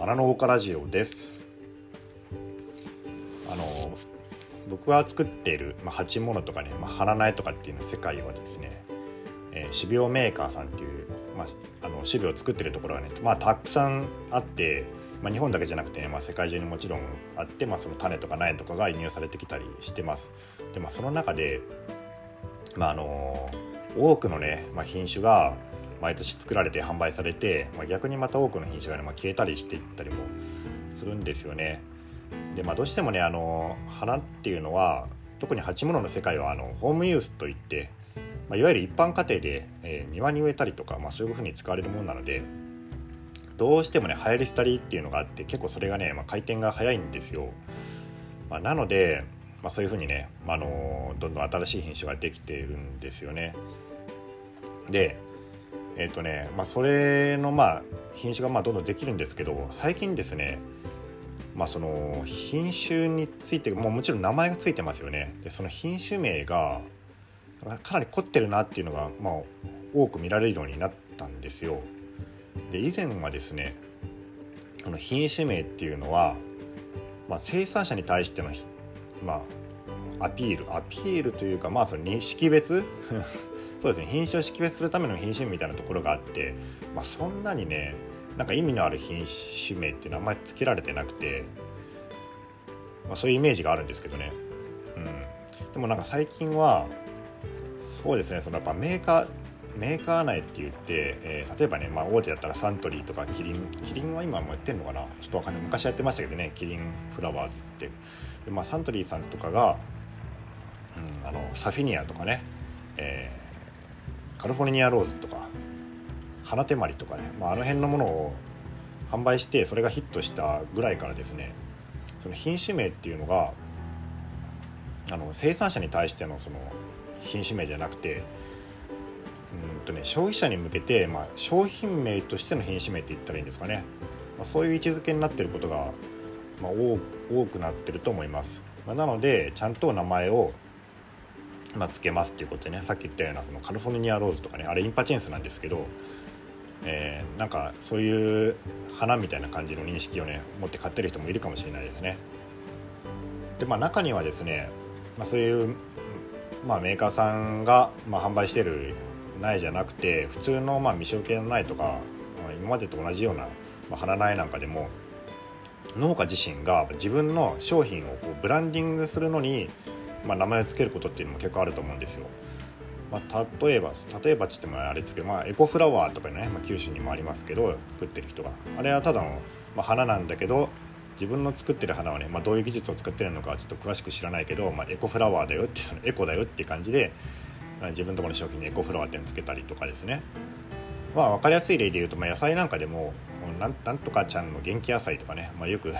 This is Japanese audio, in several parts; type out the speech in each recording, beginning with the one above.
花の丘ラジオです。あの僕が作っている、まあ、鉢物とかね、まあ、花苗とかっていうの世界はですね、えー、種苗メーカーさんっていう、まあ、あの種苗を作ってるところがね、まあ、たくさんあって、まあ、日本だけじゃなくて、ね、まあ、世界中にもちろんあって、まあ、その種とか苗とかが輸入されてきたりしてます。で、まあ、その中で、まああの多くのね、まあ、品種が毎年作られて販売されて、まあ、逆にまた多くの品種がね、まあ、消えたりしていったりもするんですよね。でまあ、どうしてもねあの花っていうのは特に鉢物の世界はあのホームユースといって、まあ、いわゆる一般家庭で、えー、庭に植えたりとか、まあ、そういうふうに使われるものなのでどうしてもね流行り廃りっていうのがあって結構それがね、まあ、回転が早いんですよ。まあ、なので、まあ、そういうふうにね、まあ、あのどんどん新しい品種ができているんですよね。でえっ、とねまあそれのまあ品種がまあどんどんできるんですけど最近ですねまあその品種についてももちろん名前がついてますよね。でその品種名がかなり凝ってるなっていうのがまあ多く見られるようになったんですよ。で以前はですねこの品種名っていうのは、まあ、生産者に対しての、まあ、アピール。アピールというかまあその識別？そうですね。品種を識別するための品種みたいなところがあって、まあ、そんなにねなんか意味のある品種名っていうのはあんまりつけられてなくて、まあ、そういうイメージがあるんですけどね、うん、でもなんか最近はそうですね。そのやっぱメーカーメーカー内って言って、えー、例えばね、まあ、大手だったらサントリーとかキリンキリンは今もやってんのかな？ちょっとわかんない。昔やってましたけどねキリンフラワーズって。で、まあ、サントリーさんとかが、うん、あのサフィニアとかね、えカルフォルニアローズとか花手まりとかね、まあ、あの辺のものを販売してそれがヒットしたぐらいからですねその品種名っていうのがあの生産者に対してのその品種名じゃなくてうんとね消費者に向けて、まあ、商品名としての品種名って言ったらいいんですかね、まあ、そういう位置づけになってることが、まあ、多くなってると思います、まあ、なのでちゃんと名前をまあ、つけますっていうことでねさっき言ったようなそのカリフォルニアローズとかねあれインパチェンスなんですけど、えー、なんかそういう花みたいな感じの認識をね持って買ってる人もいるかもしれないですね。でまあ中にはですね、まあ、そういう、まあ、メーカーさんが、まあ、販売してる苗じゃなくて普通のまあ未生系の苗とか、まあ、今までと同じような、まあ、花苗なんかでも農家自身が自分の商品をこうブランディングするのにまあ、名前を付けることっていうのも結構あると思うんですよ。まあ、例えば例えばっつってもあれですけど、まあ、エコフラワーとかね、まあ、九州にもありますけど作ってる人が。あれはただの、まあ、花なんだけど自分の作ってる花はね、まあ、どういう技術を使ってるのかちょっと詳しく知らないけど、まあ、エコフラワーだよってそのエコだよって感じで、あ、自分のところの商品にエコフラワーっていうのつけたりとかですね。まあ分かりやすい例で言うと、まあ、野菜なんかでもなんなんとかちゃんの元気野菜とかね、まあ、よく、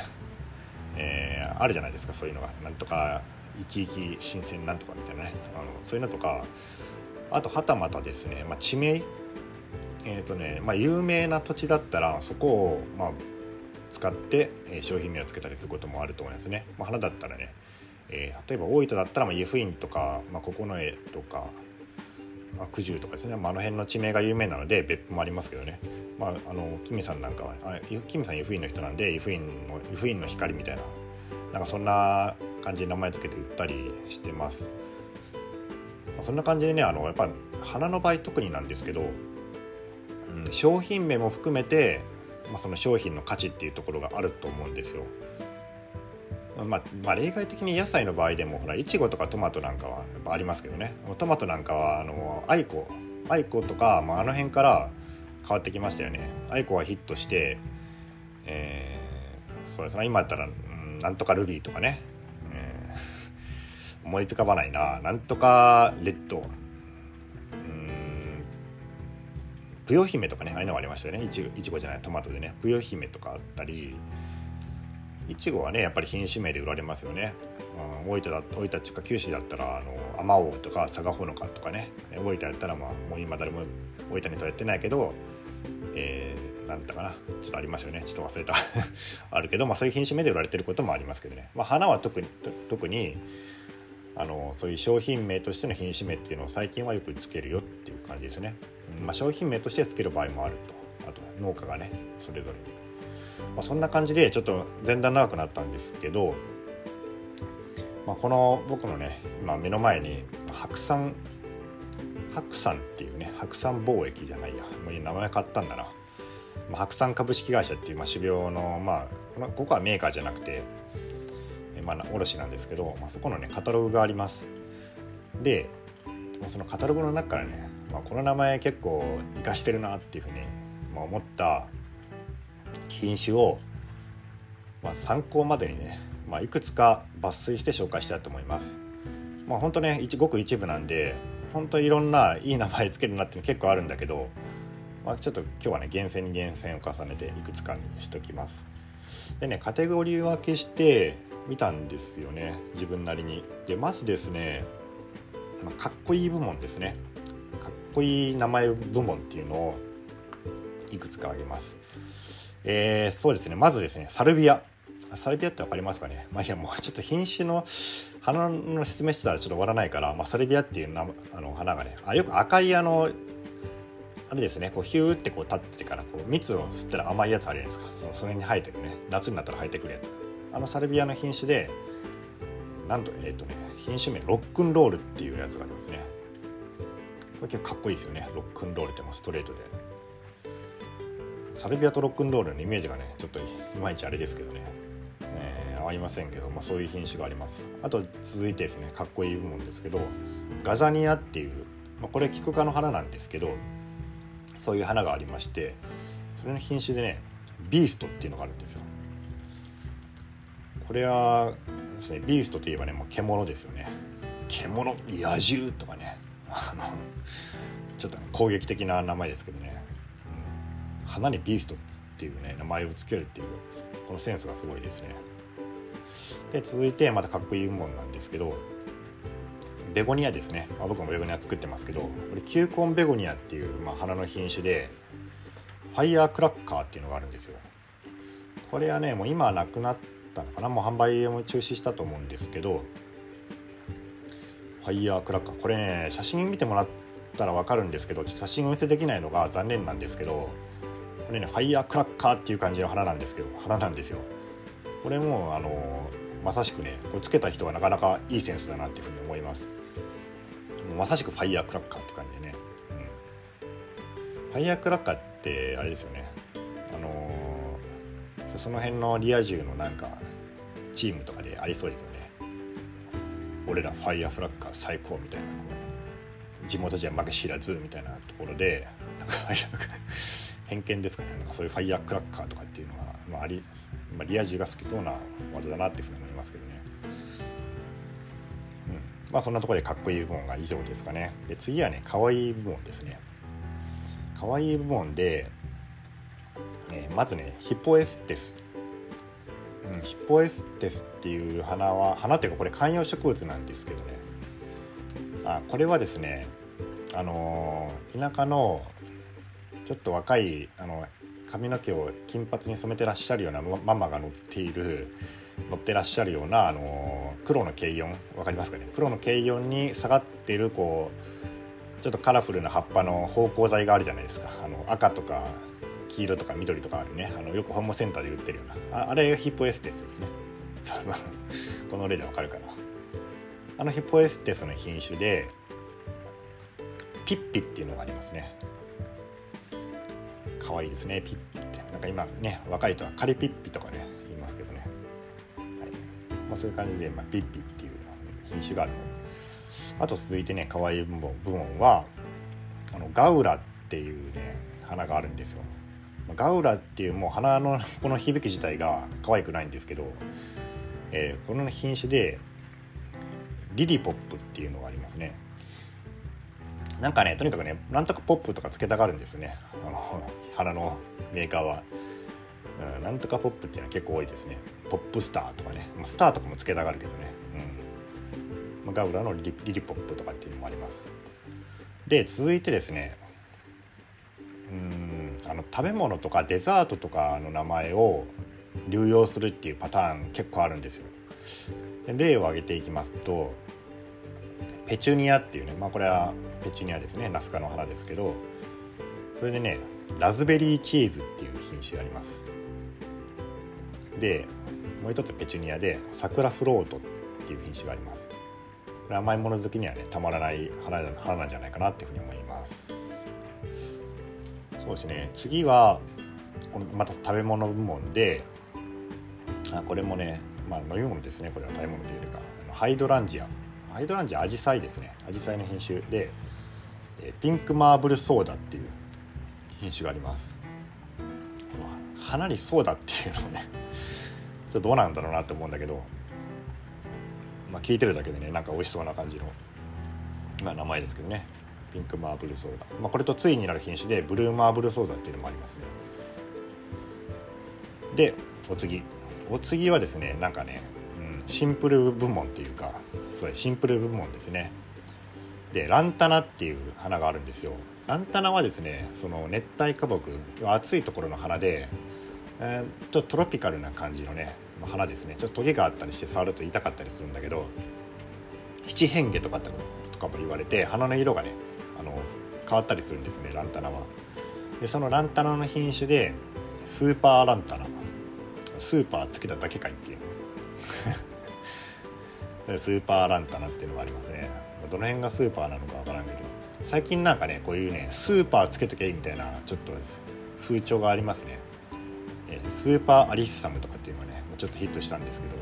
えー、あるじゃないですかそういうのが。なんとか生き生き新鮮なんとかみたいなね。あのそういうのとかあとはたまたですね、まあ、地名。えーとねまあ、有名な土地だったらそこを、まあ、使って、え、商品名をつけたりすることもあると思いますね。まあ、花だったらね、えー、例えば大分だったら、まあ、湯布院とか、まあ、九重とか、まあ、九十とかですね、まあ、あの辺の地名が有名なので別府もありますけどね、まあ、あのキミさんなんかはあキミさん湯布院の人なんで湯布院の湯布院の光みたいななんかそんな感じで名前付けて売ったりしてます。まあ、そんな感じでねあのやっぱ花の場合特になんですけど、うん、商品名も含めて、まあ、その商品の価値っていうところがあると思うんですよ。まあ、まあ、例外的に野菜の場合でもほらいちごとかトマトなんかはやっぱありますけどねトマトなんかはあのアイコアイコとか、まあ、あの辺から変わってきましたよねアイコはヒットして、えー、そうですね今だったら、うん、なんとかルビーとかね思いつかばないな。なんとかレッド。うん。ぷよ姫とかねああいうのがありましたよね。いちいちごじゃないトマトでね。ぷよ姫とかあったり。いちごはねやっぱり品種名で売られますよね、うん、大分だ大分っていうか九州だったらあのアマオとか佐賀ほのかとかね。大分やったらまあもう今誰も大分にとやってないけどえー、なんだかな。ちょっとありますよね。ちょっと忘れた。あるけど、まあ、そういう品種名で売られてることもありますけどね、まあ、花は特に特にあのそういう商品名としての品種名っていうのを最近はよくつけるよっていう感じですね、うん。まあ、商品名としてつける場合もあると。あと農家がねそれぞれに。まあ、そんな感じでちょっと前段長くなったんですけど、まあ、この僕のね今目の前に白山白山っていうね白山貿易じゃないや。もう名前買ったんだな、まあ、白山株式会社っていう、まあ、種苗のまあこのここはメーカーじゃなくて、まあ、卸なんですけど、まあ、そこのねカタログがありますでそのカタログの中からね、まあ、この名前結構活かしてるなっていうふうに、まあ、思った品種を、まあ、参考までにね、まあ、いくつか抜粋して紹介したいと思います。まあ、本当ね一ごく一部なんで本当いろんないい名前つけるなっての結構あるんだけど、まあ、ちょっと今日はね厳選に厳選を重ねていくつかにしときます。でねカテゴリー分けしてみたんですよね自分なりに。でまずですねまあ、かっこいい部門ですね。かっこいい名前部門っていうのをいくつか挙げます。えー、そうですねまずですねサルビア。サルビアって分かりますかね？まあいやもうちょっと品種の花の説明してたらちょっと終わらないから、まあ、サルビアっていうあの花がねあよく赤いあのあれですねこうヒューってこう立ってからこう蜜を吸ったら甘いやつあるじゃないですか。そのそれに生えてるね夏になったら生えてくるやつ。あのサルビアの品種でなんとえっ、ー、とね品種名ロックンロールっていうやつがありますね。これ結構かっこいいですよね。ロックンロールってもストレートで。サルビアとロックンロールのイメージがねちょっといまいちあれですけどね、えー、合いませんけど、まあ、そういう品種があります。あと続いてですねかっこいい部門ですけどガザニアっていう、まあ、これキク科の花なんですけどそういう花がありましてそれの品種でねビーストっていうのがあるんですよ。これはですねビーストといえばねもう獣ですよね。獣野獣とかね。あのちょっと攻撃的な名前ですけどね、うん、花にビーストっていうね名前を付けるっていうこのセンスがすごいですね。で続いてまたかっこいいもんなんですけどベゴニアですね、まあ、僕もベゴニア作ってますけどこれ球根ベゴニアっていう、まあ、花の品種でファイヤークラッカーっていうのがあるんですよ。これはねもう今なくなってったのかな。もう販売も中止したと思うんですけどファイヤークラッカー。これね写真見てもらったら分かるんですけど写真お見せできないのが残念なんですけどこれねファイヤークラッカーっていう感じの花なんですけど花なんですよ。これもあのまさしくねこれつけた人がなかなかいいセンスだなっていうふうに思います。もうまさしくファイヤークラッカーって感じでね、うん、ファイヤークラッカーってあれですよね。その辺のリア充のなんかチームとかでありそうですよね。俺らファイヤーフラッカー最高みたいなこう地元じゃ負け知らずみたいなところでなんか偏見ですかね。なんかそういうファイヤークラッカーとかっていうのは、まあ、あり、まあ、リア充が好きそうなワードだなっていうふうに思いますけどね、まあそんなところでかっこいい部門が以上ですかね。で次はね可愛い部門ですね。可愛い部門でえー、まずねヒポエステス、うん、ヒポエステスっていう花は花っていうかこれ観葉植物なんですけどね。あこれはですねあのー、田舎のちょっと若いあの髪の毛を金髪に染めてらっしゃるようなママが乗っている乗ってらっしゃるようなあの黒の軽音分かりますかね？黒の軽音に下がっているこうちょっとカラフルな葉っぱの芳香剤があるじゃないですか。あの赤とか黄色とか緑とかあるね。あのよくホームセンターで売ってるような。ああれがヒポエステスですね。この例でわかるかな。あのヒポエステスの品種でピッピっていうのがありますね。可愛いですねピッピって。なんか今ね若い人はカリピッピとかね言いますけどね、はい。まあ、そういう感じで、まあ、ピッピっていう品種があるの。あと続いてね可愛い部門はあのガウラっていうね花があるんですよ。ガウラっていうもう花のこの響き自体が可愛くないんですけど、えー、この品種でリリポップっていうのがありますね。なんかねとにかくねなんとかポップとかつけたがるんですよね。あの花のメーカーは、うん、なんとかポップっていうのは結構多いですね。ポップスターとかね、ま、スターとかもつけたがるけどね、うん、ガウラのリリリポップとかっていうのもあります。で続いてですね。うん。あの食べ物とかデザートとかの名前を流用するっていうパターン結構あるんですよ。で例を挙げていきますとペチュニアっていうねまあこれはペチュニアですねナス科の花ですけどそれでねラズベリーチーズっていう品種があります。でもう一つペチュニアで桜フロートっていう品種がありますこれ甘いもの好きにはねたまらない花花なんじゃないかなっていうふうに思いますそうですね。次はこのまた食べ物部門であこれもねまあ飲み物ですね。これは食べ物というよりかあのハイドランジア。ハイドランジアアジサイですね。アジサイの品種でピンクマーブルソーダっていう品種があります。この花にソーダっていうのねちょっとどうなんだろうなって思うんだけどまあ聞いてるだけでねなんか美味しそうな感じのまあ名前ですけどね。ピンクマーブルソーダ、まあ、これと対になる品種でブルーマーブルソーダっていうのもありますね。でお次。お次はですねなんかね、うん、シンプル部門っていうかそれシンプル部門ですね。でランタナっていう花があるんですよ。ランタナはですねその熱帯花木暑いところの花で、えー、ちょっとトロピカルな感じのね花ですね。ちょっとトゲがあったりして触ると痛かったりするんだけど七変化とかとかも言われて花の色がねあの変わったりするんですねランタナは。でそのランタナの品種でスーパーランタナ。スーパーつけただけかいっていう。スーパーランタナっていうのがありますね。どの辺がスーパーなのかわからんけど。最近なんかねこういうねスーパーつけとけみたいなちょっと風潮がありますね。スーパーアリッサムとかっていうのはねちょっとヒットしたんですけど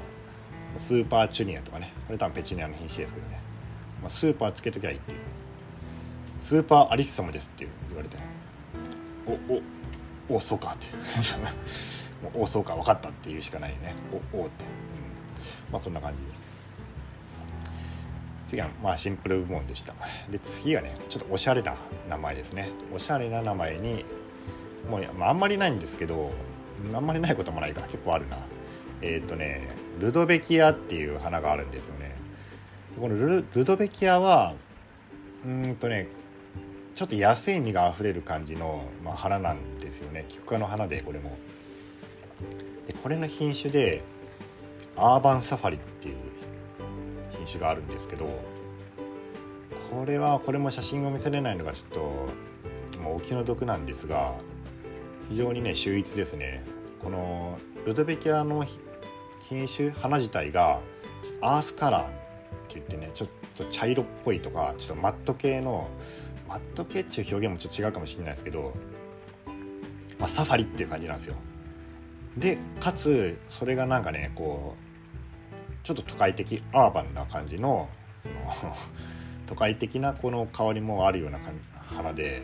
スーパーチュニアとかね。これ多分ペチュニアの品種ですけどね、ま、スーパーつけときゃいいっていう。スーパーアリッサムですって言われておおおそうかって。もうおそうか分かったっていうしかないね。おおって、うん、まあそんな感じで。次はまあシンプル部門でした。で次がねちょっとおしゃれな名前ですね。おしゃれな名前にもう、まあ、あんまりないんですけどあんまりないこともないか。結構あるな。えっ、ー、とねルドベキアっていう花があるんですよね。このルドベキアはうんとねちょっと野生味があふれる感じの、まあ、花なんですよね。キク科の花でこれも。でこれの品種でアーバンサファリっていう品種があるんですけどこれはこれも写真を見せれないのがちょっともうお気の毒なんですが非常にね秀逸ですね。このルドベキアの品種花自体がアースカラーって言ってねちょっと茶色っぽいとかちょっとマット系のマット系っていう表現もちょっと違うかもしれないですけど、まあ、サファリっていう感じなんですよ。でかつそれがなんかねこうちょっと都会的アーバンな感じのその 都会的なこの香りもあるような花で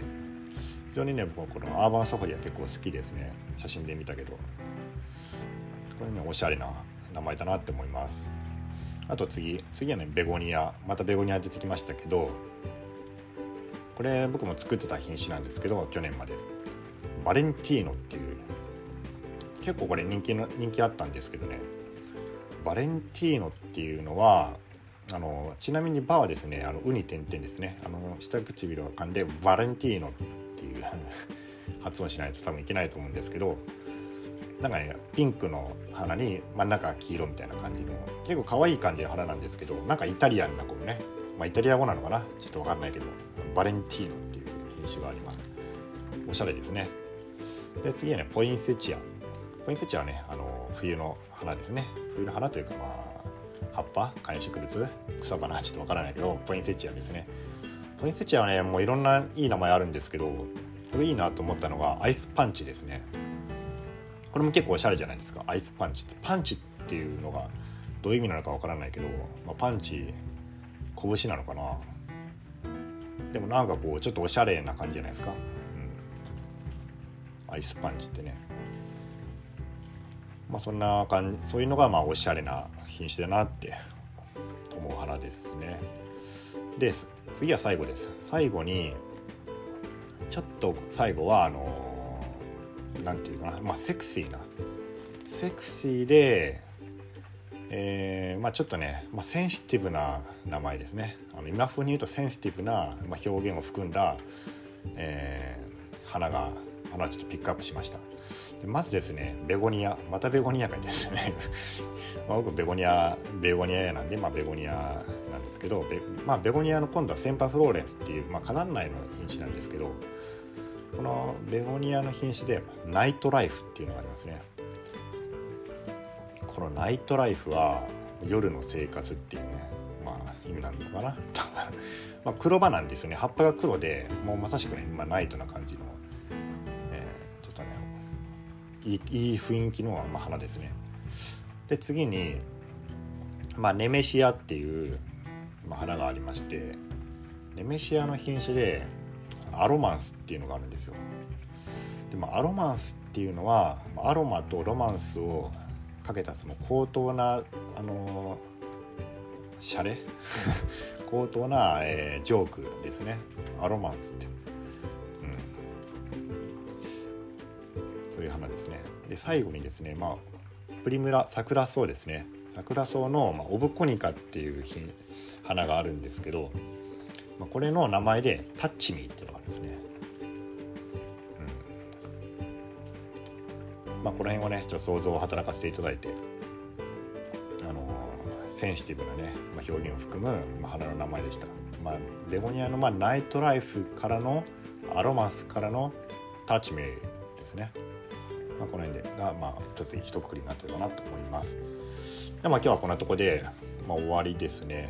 非常にね僕はこのアーバンサファリは結構好きですね。写真で見たけど。これねおしゃれな名前だなって思います。あと次次はねベゴニア。またベゴニア出てきましたけどこれ僕も作ってた品種なんですけど去年まで。バレンティーノっていう結構これ人気の人気あったんですけどね。バレンティーノっていうのはあのちなみに「バ」はですねあの「う」に点々ですね。あの下唇を噛んで「バレンティーノ」っていう 発音しないと多分いけないと思うんですけどなんかねピンクの花に真ん中黄色みたいな感じの結構可愛い感じの花なんですけどなんかイタリアンなこのねまあイタリア語なのかな？ちょっと分かんないけど。バレンティーノっていう品種があります。おしゃれですね。で次はねポインセチア。ポインセチアはねあの冬の花ですね。冬の花というかまあ葉っぱ観葉植物草花ちょっとわからないけどポインセチアですね。ポインセチアはねもういろんないい名前あるんですけどこれいいなと思ったのがアイスパンチですね。これも結構おしゃれじゃないですか。アイスパンチって。パンチっていうのがどういう意味なのかわからないけど、まあ、パンチ拳なのかな。でもなんかこうちょっとおしゃれな感じじゃないですか、うん、アイスパンチってね。まあ、そんな感じそういうのがまあおしゃれな品種だなって思う花ですね。で次は最後です。最後にちょっと最後はあの何て言うかな、まあ、セクシーな。セクシーで、えー、まあ、ちょっとね、まあ、センシティブな名前ですね。の今風に言うとセンシティブな、まあ、表現を含んだ、えー、花が花をちょっとピックアップしました。まずですねベゴニアまたベゴニアかですね まあ僕ベゴニアベゴニアなんで、まあ、ベゴニアなんですけどベ,、まあ、ベゴニアの今度はセンパフローレンスっていう、まあ、カナン内の品種なんですけどこのベゴニアの品種でナイトライフっていうのがありますねこのナイトライフは夜の生活っていうねまあ意味なのかな。まあ黒葉なんですよね。葉っぱが黒でもうまさしくね、まあ、ナイトな感じの、えー、ちょっとねいいいい雰囲気の、まあ、花ですね。で次に、まあ、ネメシアっていう、まあ、花がありましてネメシアの品種でアロマンスっていうのがあるんですよ。でもアロマンスっていうのはアロマとロマンスをかけたその高等なあのシャレ？高等な、えー、ジョークですね。アロマンスって、うん、そういう花ですね。で最後にですねまあプリムラ桜草ですね。桜草の、まあ、オブコニカっていう品花があるんですけど、まあ、これの名前でタッチミーっていうのがあるんですね。まあ、この辺をねちょっと想像を働かせていただいて、センシティブなね、まあ、表現を含む、まあ、花の名前でした。まあ、ベゴニアの、まあ、ナイトライフからのアロマスからのタッチメイですね。まあ、この辺でが、まあ、一つ一括りになってるかなと思います。でまあ、今日はこんなとこで、まあ、終わりですね。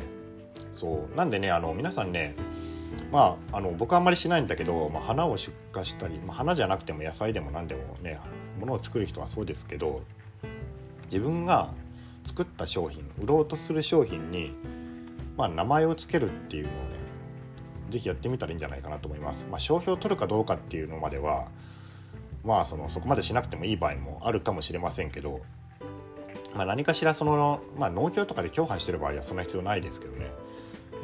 そうなんでねあの皆さんねまあ、あの僕はあんまりしないんだけど、まあ、花を出荷したり、まあ、花じゃなくても野菜でも何でもねものを作る人はそうですけど自分が作った商品売ろうとする商品に、まあ、名前を付けるっていうのをね是非やってみたらいいんじゃないかなと思います。まあ、商標を取るかどうかっていうのまではまあそのそこまでしなくてもいい場合もあるかもしれませんけど、まあ、何かしらその、まあ、農協とかで共犯してる場合はそんな必要ないですけどね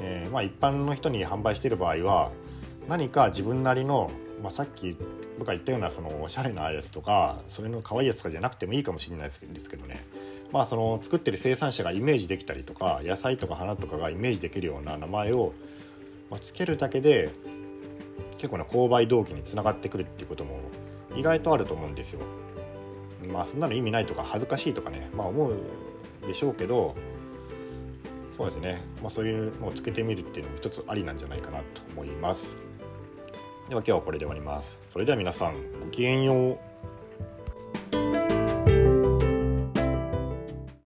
えー、まあ、一般の人に販売してる場合は何か自分なりの、まあ、さっき僕が言ったようなそのおしゃれなやつとかそれの可愛いやつとかじゃなくてもいいかもしれないですけどねまあその作ってる生産者がイメージできたりとか野菜とか花とかがイメージできるような名前を、まつけるだけで結構な購買動機につながってくるっていうことも意外とあると思うんですよ。まあそんなの意味ないとか恥ずかしいとかねまあ思うでしょうけどそうですね、まあ、そういうのをつけてみるっていうのも一つありなんじゃないかなと思います。では今日はこれで終わります。それでは皆さんごきげんよう。